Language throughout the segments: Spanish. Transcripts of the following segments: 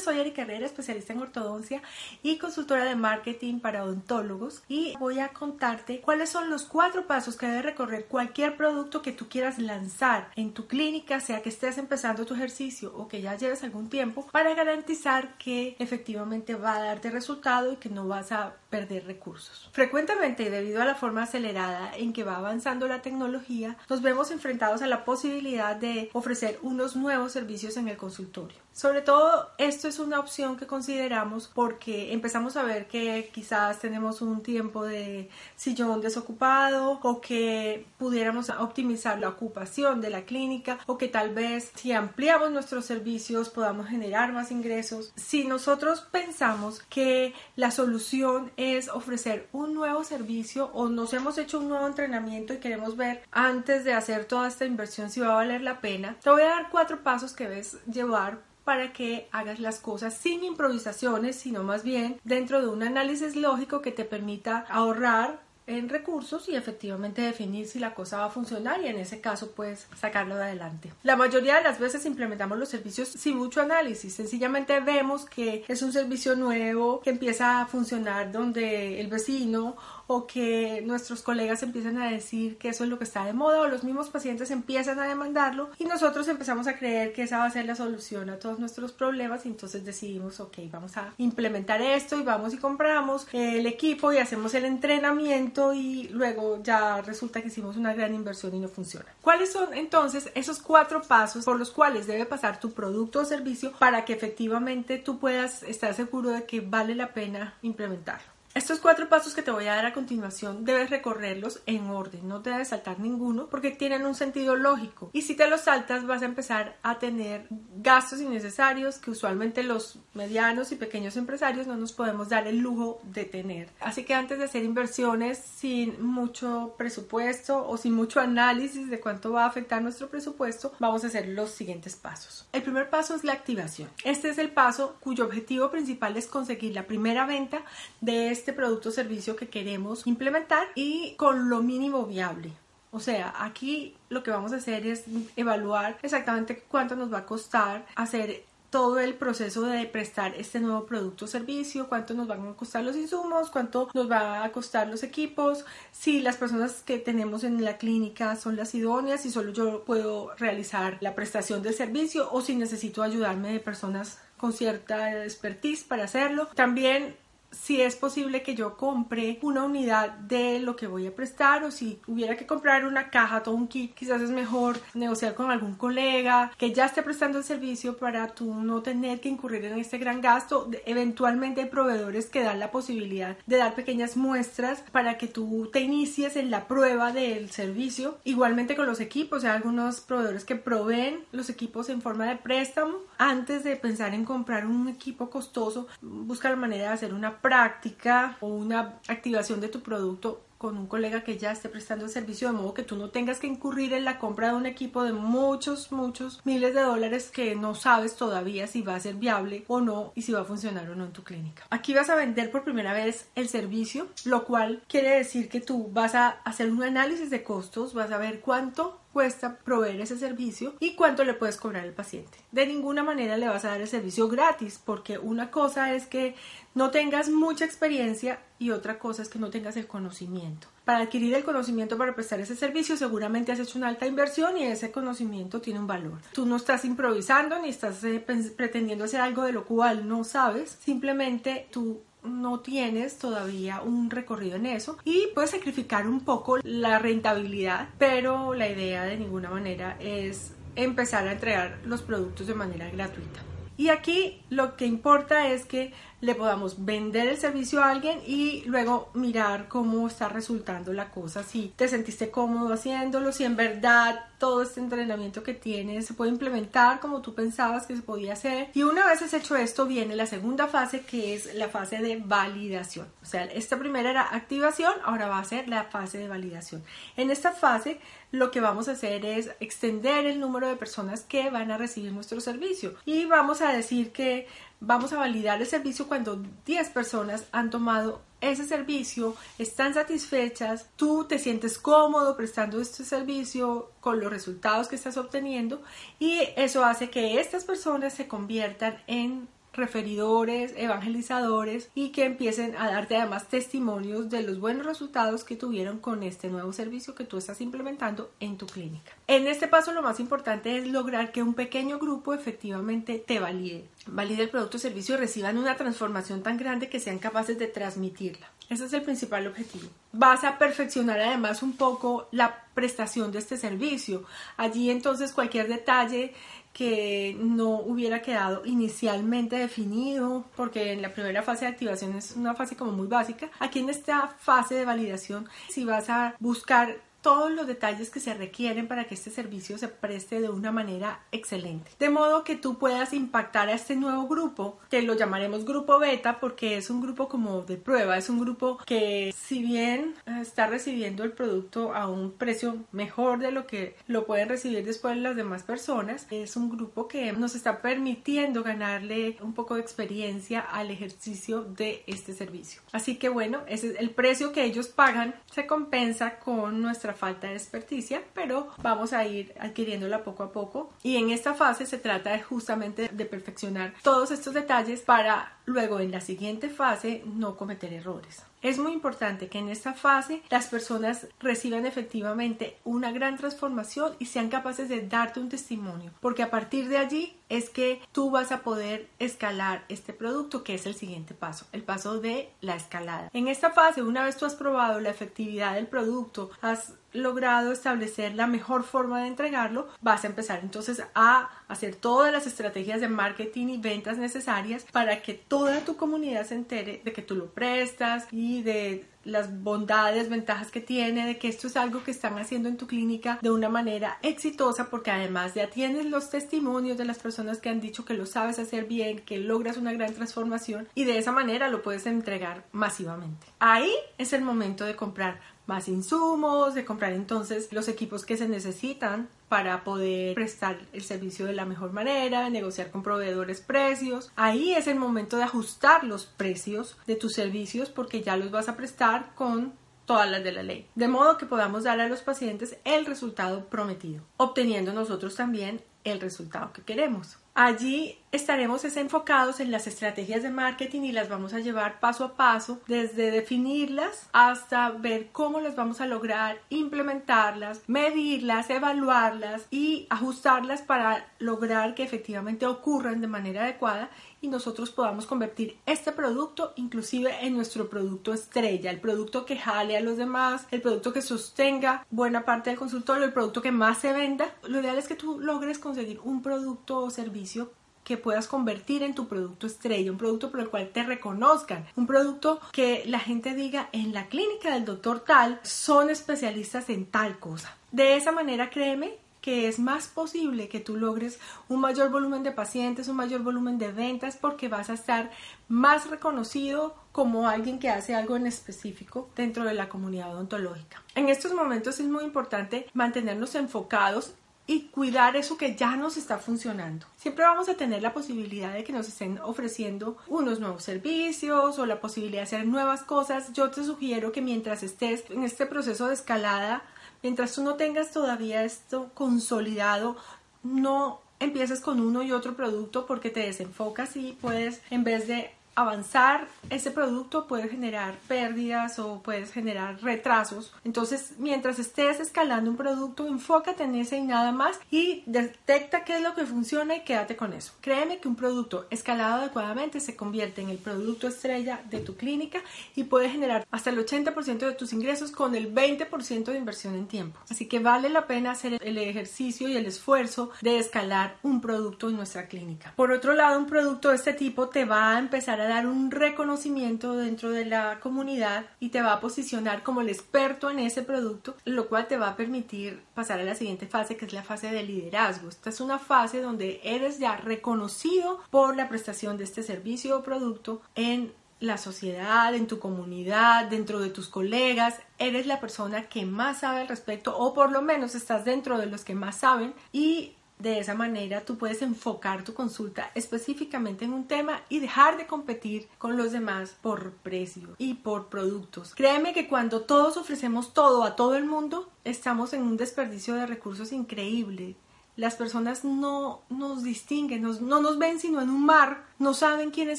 Soy Erika Herrera, especialista en ortodoncia y consultora de marketing para odontólogos. Y voy a contarte cuáles son los cuatro pasos que debe recorrer cualquier producto que tú quieras lanzar en tu clínica, sea que estés empezando tu ejercicio o que ya lleves algún tiempo, para garantizar que efectivamente va a darte resultado y que no vas a perder recursos. Frecuentemente, debido a la forma acelerada en que va avanzando la tecnología, nos vemos enfrentados a la posibilidad de ofrecer unos nuevos servicios en el consultorio. Sobre todo, esto es una opción que consideramos porque empezamos a ver que quizás tenemos un tiempo de sillón desocupado o que pudiéramos optimizar la ocupación de la clínica o que tal vez si ampliamos nuestros servicios podamos generar más ingresos. Si nosotros pensamos que la solución es ofrecer un nuevo servicio o nos hemos hecho un nuevo entrenamiento y queremos ver antes de hacer toda esta inversión si va a valer la pena, te voy a dar cuatro pasos que debes llevar para que hagas las cosas sin improvisaciones, sino más bien dentro de un análisis lógico que te permita ahorrar en recursos y efectivamente definir si la cosa va a funcionar y en ese caso pues sacarlo de adelante. La mayoría de las veces implementamos los servicios sin mucho análisis, sencillamente vemos que es un servicio nuevo que empieza a funcionar donde el vecino o que nuestros colegas empiezan a decir que eso es lo que está de moda o los mismos pacientes empiezan a demandarlo y nosotros empezamos a creer que esa va a ser la solución a todos nuestros problemas y entonces decidimos, ok, vamos a implementar esto y vamos y compramos el equipo y hacemos el entrenamiento y luego ya resulta que hicimos una gran inversión y no funciona. ¿Cuáles son entonces esos cuatro pasos por los cuales debe pasar tu producto o servicio para que efectivamente tú puedas estar seguro de que vale la pena implementarlo? Estos cuatro pasos que te voy a dar a continuación debes recorrerlos en orden, no te debes saltar ninguno porque tienen un sentido lógico y si te los saltas vas a empezar a tener gastos innecesarios que usualmente los medianos y pequeños empresarios no nos podemos dar el lujo de tener. Así que antes de hacer inversiones sin mucho presupuesto o sin mucho análisis de cuánto va a afectar nuestro presupuesto, vamos a hacer los siguientes pasos. El primer paso es la activación. Este es el paso cuyo objetivo principal es conseguir la primera venta de este este producto o servicio que queremos implementar y con lo mínimo viable. O sea, aquí lo que vamos a hacer es evaluar exactamente cuánto nos va a costar hacer todo el proceso de prestar este nuevo producto o servicio, cuánto nos van a costar los insumos, cuánto nos va a costar los equipos, si las personas que tenemos en la clínica son las idóneas, si solo yo puedo realizar la prestación del servicio o si necesito ayudarme de personas con cierta expertise para hacerlo. También si es posible que yo compre una unidad de lo que voy a prestar o si hubiera que comprar una caja, todo un kit, quizás es mejor negociar con algún colega que ya esté prestando el servicio para tú no tener que incurrir en este gran gasto. Eventualmente hay proveedores que dan la posibilidad de dar pequeñas muestras para que tú te inicies en la prueba del servicio. Igualmente con los equipos, hay algunos proveedores que proveen los equipos en forma de préstamo. Antes de pensar en comprar un equipo costoso, busca la manera de hacer práctica o una activación de tu producto con un colega que ya esté prestando el servicio de modo que tú no tengas que incurrir en la compra de un equipo de muchos, muchos miles de dólares que no sabes todavía si va a ser viable o no y si va a funcionar o no en tu clínica. Aquí vas a vender por primera vez el servicio, lo cual quiere decir que tú vas a hacer un análisis de costos, vas a ver cuánto cuesta proveer ese servicio y cuánto le puedes cobrar al paciente. De ninguna manera le vas a dar el servicio gratis porque una cosa es que no tengas mucha experiencia y otra cosa es que no tengas el conocimiento. Para adquirir el conocimiento para prestar ese servicio seguramente has hecho una alta inversión y ese conocimiento tiene un valor. Tú no estás improvisando ni estás eh, pretendiendo hacer algo de lo cual no sabes, simplemente tú no tienes todavía un recorrido en eso y puedes sacrificar un poco la rentabilidad, pero la idea de ninguna manera es empezar a entregar los productos de manera gratuita. Y aquí lo que importa es que le podamos vender el servicio a alguien y luego mirar cómo está resultando la cosa, si te sentiste cómodo haciéndolo, si en verdad todo este entrenamiento que tienes se puede implementar como tú pensabas que se podía hacer. Y una vez has hecho esto, viene la segunda fase que es la fase de validación. O sea, esta primera era activación, ahora va a ser la fase de validación. En esta fase lo que vamos a hacer es extender el número de personas que van a recibir nuestro servicio y vamos a decir que vamos a validar el servicio cuando 10 personas han tomado ese servicio, están satisfechas, tú te sientes cómodo prestando este servicio con los resultados que estás obteniendo y eso hace que estas personas se conviertan en referidores, evangelizadores y que empiecen a darte además testimonios de los buenos resultados que tuvieron con este nuevo servicio que tú estás implementando en tu clínica. En este paso lo más importante es lograr que un pequeño grupo efectivamente te valide, valide el producto o servicio y reciban una transformación tan grande que sean capaces de transmitirla. Ese es el principal objetivo. Vas a perfeccionar además un poco la prestación de este servicio. Allí entonces cualquier detalle que no hubiera quedado inicialmente definido, porque en la primera fase de activación es una fase como muy básica. Aquí en esta fase de validación, si vas a buscar todos los detalles que se requieren para que este servicio se preste de una manera excelente. De modo que tú puedas impactar a este nuevo grupo, que lo llamaremos grupo beta porque es un grupo como de prueba, es un grupo que si bien está recibiendo el producto a un precio mejor de lo que lo pueden recibir después las demás personas, es un grupo que nos está permitiendo ganarle un poco de experiencia al ejercicio de este servicio. Así que bueno, ese es el precio que ellos pagan se compensa con nuestra falta de experticia, pero vamos a ir adquiriéndola poco a poco. Y en esta fase se trata justamente de perfeccionar todos estos detalles para luego en la siguiente fase no cometer errores. Es muy importante que en esta fase las personas reciban efectivamente una gran transformación y sean capaces de darte un testimonio, porque a partir de allí es que tú vas a poder escalar este producto, que es el siguiente paso, el paso de la escalada. En esta fase, una vez tú has probado la efectividad del producto, has logrado establecer la mejor forma de entregarlo, vas a empezar entonces a hacer todas las estrategias de marketing y ventas necesarias para que toda tu comunidad se entere de que tú lo prestas y de las bondades, ventajas que tiene, de que esto es algo que están haciendo en tu clínica de una manera exitosa, porque además ya tienes los testimonios de las personas que han dicho que lo sabes hacer bien, que logras una gran transformación y de esa manera lo puedes entregar masivamente. Ahí es el momento de comprar más insumos, de comprar entonces los equipos que se necesitan para poder prestar el servicio de la mejor manera, negociar con proveedores precios. Ahí es el momento de ajustar los precios de tus servicios porque ya los vas a prestar con todas las de la ley, de modo que podamos dar a los pacientes el resultado prometido, obteniendo nosotros también el resultado que queremos. Allí estaremos enfocados en las estrategias de marketing y las vamos a llevar paso a paso, desde definirlas hasta ver cómo las vamos a lograr, implementarlas, medirlas, evaluarlas y ajustarlas para lograr que efectivamente ocurran de manera adecuada y nosotros podamos convertir este producto inclusive en nuestro producto estrella, el producto que jale a los demás, el producto que sostenga buena parte del consultorio, el producto que más se venda. Lo ideal es que tú logres conseguir un producto o servicio que puedas convertir en tu producto estrella, un producto por el cual te reconozcan, un producto que la gente diga en la clínica del doctor tal son especialistas en tal cosa. De esa manera, créeme que es más posible que tú logres un mayor volumen de pacientes, un mayor volumen de ventas, porque vas a estar más reconocido como alguien que hace algo en específico dentro de la comunidad odontológica. En estos momentos es muy importante mantenernos enfocados y cuidar eso que ya nos está funcionando. Siempre vamos a tener la posibilidad de que nos estén ofreciendo unos nuevos servicios o la posibilidad de hacer nuevas cosas. Yo te sugiero que mientras estés en este proceso de escalada, Mientras tú no tengas todavía esto consolidado, no empieces con uno y otro producto porque te desenfocas y puedes, en vez de avanzar ese producto puede generar pérdidas o puedes generar retrasos. Entonces, mientras estés escalando un producto, enfócate en ese y nada más y detecta qué es lo que funciona y quédate con eso. Créeme que un producto escalado adecuadamente se convierte en el producto estrella de tu clínica y puede generar hasta el 80% de tus ingresos con el 20% de inversión en tiempo. Así que vale la pena hacer el ejercicio y el esfuerzo de escalar un producto en nuestra clínica. Por otro lado, un producto de este tipo te va a empezar a dar un reconocimiento dentro de la comunidad y te va a posicionar como el experto en ese producto, lo cual te va a permitir pasar a la siguiente fase, que es la fase de liderazgo. Esta es una fase donde eres ya reconocido por la prestación de este servicio o producto en la sociedad, en tu comunidad, dentro de tus colegas, eres la persona que más sabe al respecto o por lo menos estás dentro de los que más saben y de esa manera tú puedes enfocar tu consulta específicamente en un tema y dejar de competir con los demás por precio y por productos. Créeme que cuando todos ofrecemos todo a todo el mundo, estamos en un desperdicio de recursos increíble las personas no nos distinguen, no nos ven sino en un mar, no saben quiénes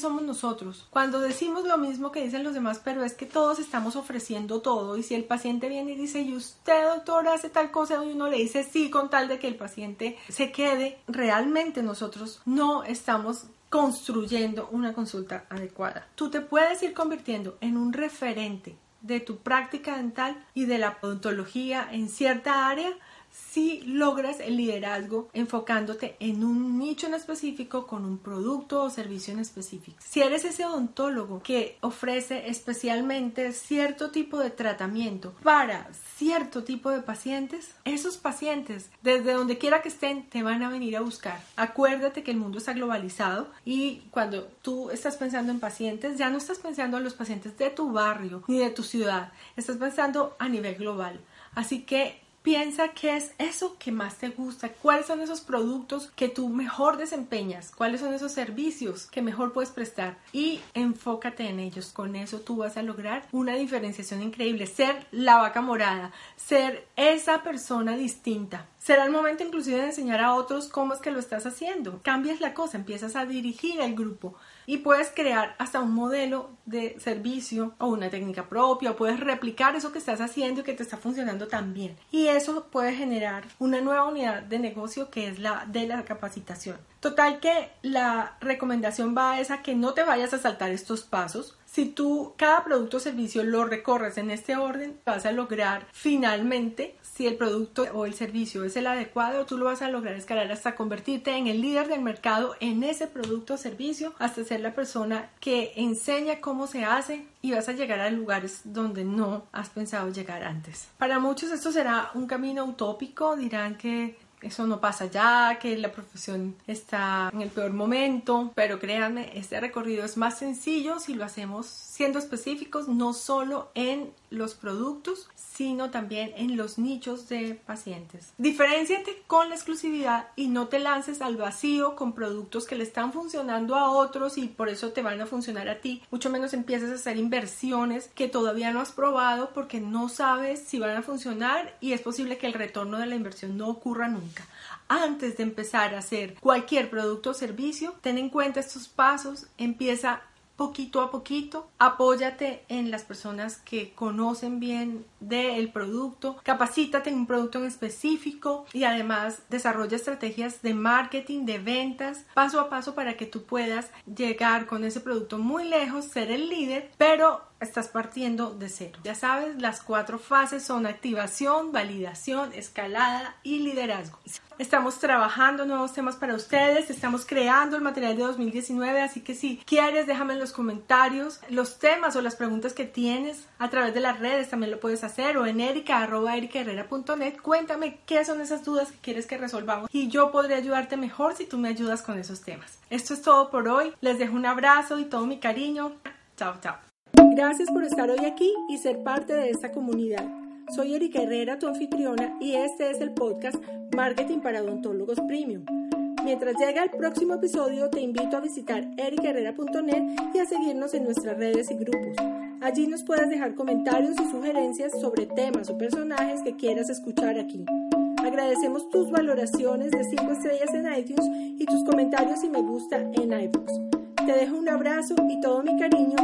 somos nosotros. Cuando decimos lo mismo que dicen los demás, pero es que todos estamos ofreciendo todo y si el paciente viene y dice, ¿y usted doctor hace tal cosa? Y uno le dice sí con tal de que el paciente se quede, realmente nosotros no estamos construyendo una consulta adecuada. Tú te puedes ir convirtiendo en un referente de tu práctica dental y de la odontología en cierta área si logras el liderazgo enfocándote en un nicho en específico con un producto o servicio en específico. Si eres ese odontólogo que ofrece especialmente cierto tipo de tratamiento para cierto tipo de pacientes, esos pacientes, desde donde quiera que estén, te van a venir a buscar. Acuérdate que el mundo está globalizado y cuando tú estás pensando en pacientes, ya no estás pensando en los pacientes de tu barrio ni de tu ciudad, estás pensando a nivel global. Así que Piensa qué es eso que más te gusta, cuáles son esos productos que tú mejor desempeñas, cuáles son esos servicios que mejor puedes prestar y enfócate en ellos. Con eso tú vas a lograr una diferenciación increíble, ser la vaca morada, ser esa persona distinta. Será el momento inclusive de enseñar a otros cómo es que lo estás haciendo. Cambias la cosa, empiezas a dirigir el grupo y puedes crear hasta un modelo de servicio o una técnica propia puedes replicar eso que estás haciendo y que te está funcionando tan bien. Y eso puede generar una nueva unidad de negocio que es la de la capacitación. Total que la recomendación va a esa que no te vayas a saltar estos pasos. Si tú cada producto o servicio lo recorres en este orden, vas a lograr finalmente si el producto o el servicio es el adecuado, tú lo vas a lograr escalar hasta convertirte en el líder del mercado en ese producto o servicio, hasta ser la persona que enseña cómo se hace y vas a llegar a lugares donde no has pensado llegar antes. Para muchos esto será un camino utópico, dirán que eso no pasa ya, que la profesión está en el peor momento, pero créanme, este recorrido es más sencillo si lo hacemos siendo específicos, no solo en los productos, sino también en los nichos de pacientes. Diferenciate con la exclusividad y no te lances al vacío con productos que le están funcionando a otros y por eso te van a funcionar a ti. Mucho menos empieces a hacer inversiones que todavía no has probado porque no sabes si van a funcionar y es posible que el retorno de la inversión no ocurra nunca. Antes de empezar a hacer cualquier producto o servicio, ten en cuenta estos pasos, empieza poquito a poquito. Apóyate en las personas que conocen bien del producto, capacítate en un producto en específico y además desarrolla estrategias de marketing, de ventas, paso a paso para que tú puedas llegar con ese producto muy lejos, ser el líder, pero estás partiendo de cero. Ya sabes, las cuatro fases son activación, validación, escalada y liderazgo. Estamos trabajando nuevos temas para ustedes, estamos creando el material de 2019, así que si quieres déjame en los comentarios los temas o las preguntas que tienes a través de las redes, también lo puedes hacer o en erica.ericaherrera.net. Cuéntame qué son esas dudas que quieres que resolvamos y yo podré ayudarte mejor si tú me ayudas con esos temas. Esto es todo por hoy, les dejo un abrazo y todo mi cariño. Chao, chao. Gracias por estar hoy aquí y ser parte de esta comunidad. Soy Erika Herrera, tu anfitriona, y este es el podcast Marketing para Odontólogos Premium. Mientras llega el próximo episodio, te invito a visitar ericaherrera.net y a seguirnos en nuestras redes y grupos. Allí nos puedes dejar comentarios y sugerencias sobre temas o personajes que quieras escuchar aquí. Agradecemos tus valoraciones de 5 estrellas en iTunes y tus comentarios y me gusta en iBooks. Te dejo un abrazo y todo mi cariño